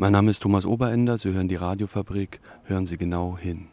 Mein Name ist Thomas Oberender, Sie hören die Radiofabrik, hören Sie genau hin.